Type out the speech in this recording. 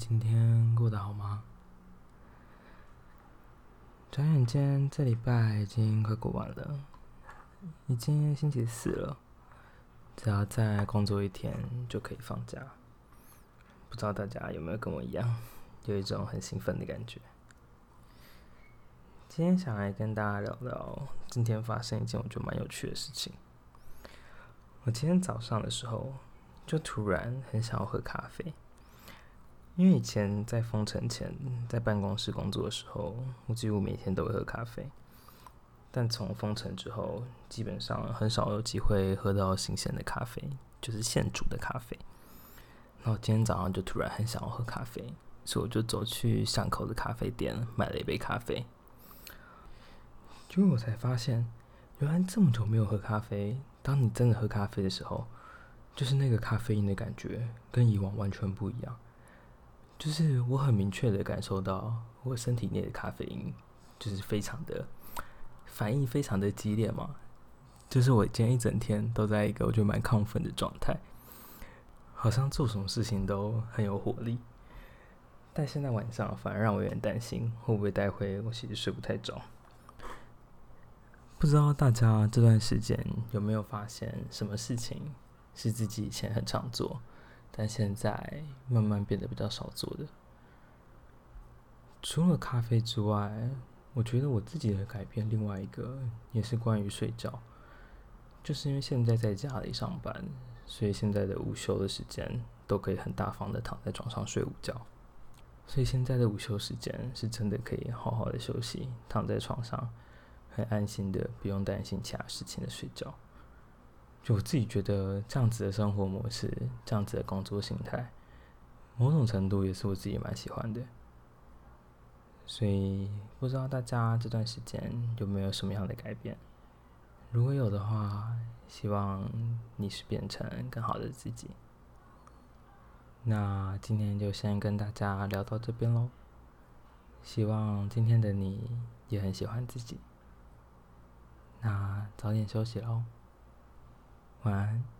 今天过得好吗？转眼间，这礼拜已经快过完了，已经星期四了。只要再工作一天就可以放假。不知道大家有没有跟我一样，有一种很兴奋的感觉？今天想来跟大家聊聊今天发生一件我觉得蛮有趣的事情。我今天早上的时候，就突然很想要喝咖啡。因为以前在封城前，在办公室工作的时候，我几乎每天都会喝咖啡。但从封城之后，基本上很少有机会喝到新鲜的咖啡，就是现煮的咖啡。然后今天早上就突然很想要喝咖啡，所以我就走去巷口的咖啡店买了一杯咖啡。结果我才发现，原来这么久没有喝咖啡，当你真的喝咖啡的时候，就是那个咖啡因的感觉跟以往完全不一样。就是我很明确的感受到，我身体内的咖啡因就是非常的反应非常的激烈嘛。就是我今天一整天都在一个我觉得蛮亢奋的状态，好像做什么事情都很有活力。但现在晚上反而让我有点担心，会不会待会我其实睡不太着？不知道大家这段时间有没有发现什么事情是自己以前很常做？但现在慢慢变得比较少做的，除了咖啡之外，我觉得我自己的改变，另外一个也是关于睡觉，就是因为现在在家里上班，所以现在的午休的时间都可以很大方的躺在床上睡午觉，所以现在的午休时间是真的可以好好的休息，躺在床上，很安心的，不用担心其他事情的睡觉。就我自己觉得，这样子的生活模式，这样子的工作心态，某种程度也是我自己蛮喜欢的。所以不知道大家这段时间有没有什么样的改变？如果有的话，希望你是变成更好的自己。那今天就先跟大家聊到这边喽。希望今天的你也很喜欢自己。那早点休息喽。晚安。